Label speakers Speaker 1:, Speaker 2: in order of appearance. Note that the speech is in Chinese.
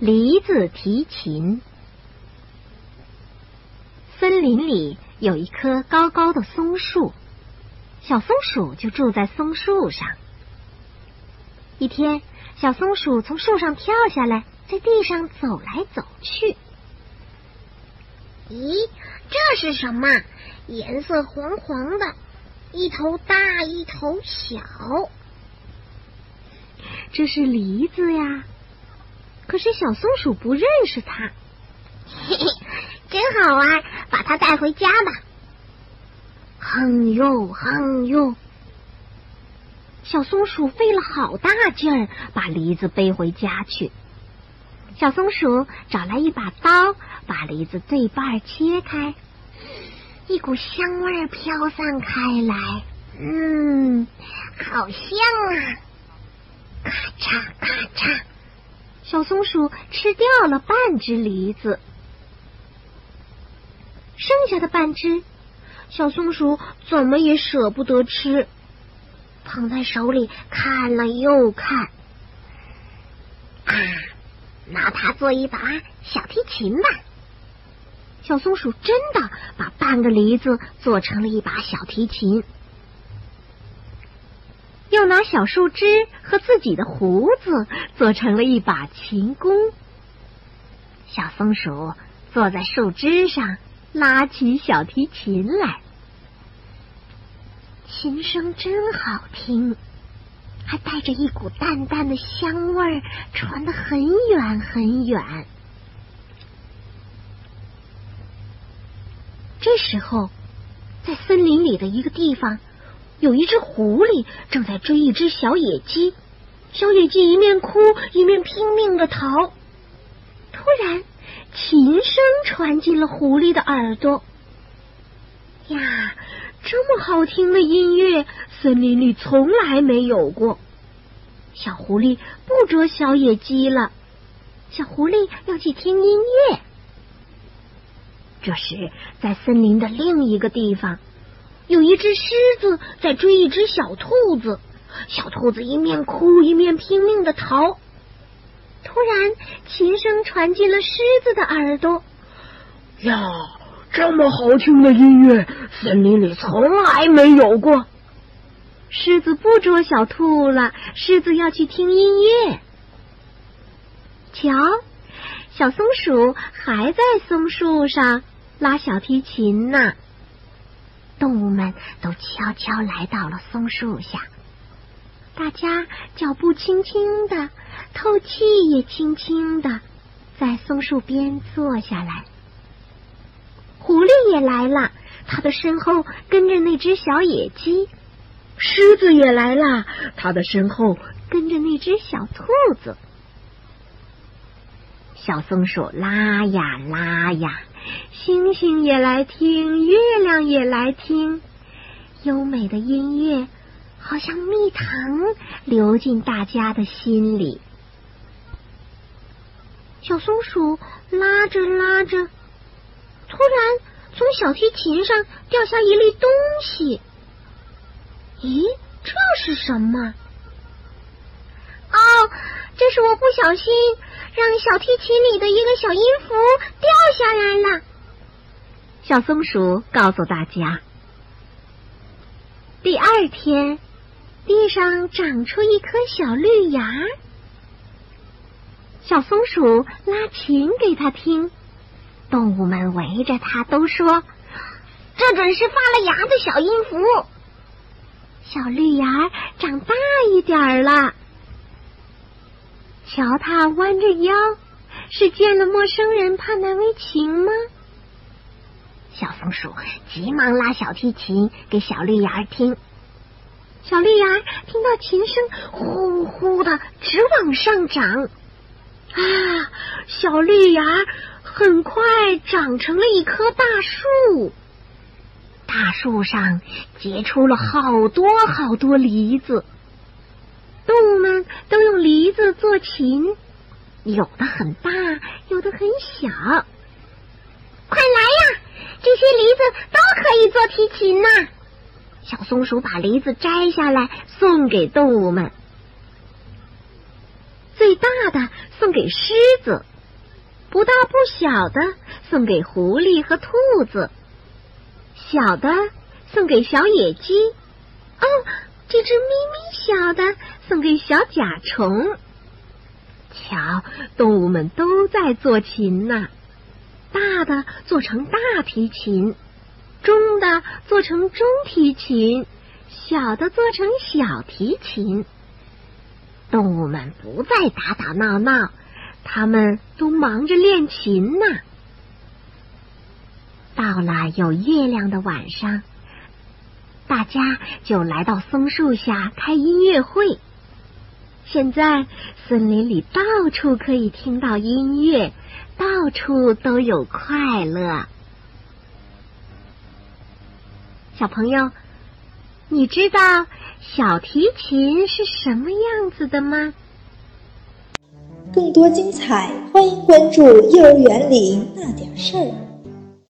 Speaker 1: 梨子提琴。森林里有一棵高高的松树，小松鼠就住在松树上。一天，小松鼠从树上跳下来，在地上走来走去。
Speaker 2: 咦，这是什么？颜色黄黄的，一头大，一头小。
Speaker 1: 这是梨子呀。可是小松鼠不认识它，
Speaker 2: 嘿嘿，真好玩，把它带回家吧。
Speaker 1: 哼哟哼哟，小松鼠费了好大劲儿把梨子背回家去。小松鼠找来一把刀，把梨子对半切开，一股香味飘散开来，嗯，好香啊！咔嚓咔嚓。小松鼠吃掉了半只梨子，剩下的半只，小松鼠怎么也舍不得吃，捧在手里看了又看。啊，拿它做一把小提琴吧！小松鼠真的把半个梨子做成了一把小提琴。又拿小树枝和自己的胡子做成了一把琴弓。小松鼠坐在树枝上，拉起小提琴来，琴声真好听，还带着一股淡淡的香味儿，传得很远很远。这时候，在森林里的一个地方。有一只狐狸正在追一只小野鸡，小野鸡一面哭一面拼命的逃。突然，琴声传进了狐狸的耳朵。呀，这么好听的音乐，森林里从来没有过。小狐狸不捉小野鸡了，小狐狸要去听音乐。这时，在森林的另一个地方。有一只狮子在追一只小兔子，小兔子一面哭一面拼命的逃。突然，琴声传进了狮子的耳朵。
Speaker 3: 呀，这么好听的音乐，森林里从来没有过。
Speaker 1: 狮子不捉小兔了，狮子要去听音乐。瞧，小松鼠还在松树上拉小提琴呢。动物们都悄悄来到了松树下，大家脚步轻轻的，透气也轻轻的，在松树边坐下来。狐狸也来了，它的身后跟着那只小野鸡；
Speaker 3: 狮子也来了，它的身后
Speaker 1: 跟着那只小兔子。小松鼠拉呀拉呀。星星也来听，月亮也来听，优美的音乐好像蜜糖流进大家的心里。小松鼠拉着拉着，突然从小提琴上掉下一粒东西。咦，这是什么？
Speaker 2: 哦，这是我不小心让小提琴里的一个小音符掉下来了。
Speaker 1: 小松鼠告诉大家：“第二天，地上长出一颗小绿芽。小松鼠拉琴给他听，动物们围着它都说：‘
Speaker 2: 这准是发了芽的小音符。’
Speaker 1: 小绿芽长大一点儿了，瞧它弯着腰，是见了陌生人怕难为情吗？”小松鼠急忙拉小提琴给小绿芽听，小绿芽听到琴声呼呼的直往上涨，啊！小绿芽很快长成了一棵大树，大树上结出了好多好多梨子，动物们都用梨子做琴，有的很大，有的很小，
Speaker 2: 这些梨子都可以做提琴呢。
Speaker 1: 小松鼠把梨子摘下来送给动物们。最大的送给狮子，不大不小的送给狐狸和兔子，小的送给小野鸡。哦，这只咪咪小的送给小甲虫。瞧，动物们都在做琴呢，大的做成大提琴，中的做成中提琴，小的做成小提琴。动物们不再打打闹闹，他们都忙着练琴呢。到了有月亮的晚上，大家就来到松树下开音乐会。现在森林里到处可以听到音乐，到处都有快乐。小朋友，你知道？小提琴是什么样子的吗？
Speaker 4: 更多精彩，欢迎关注《幼儿园里那点事儿》。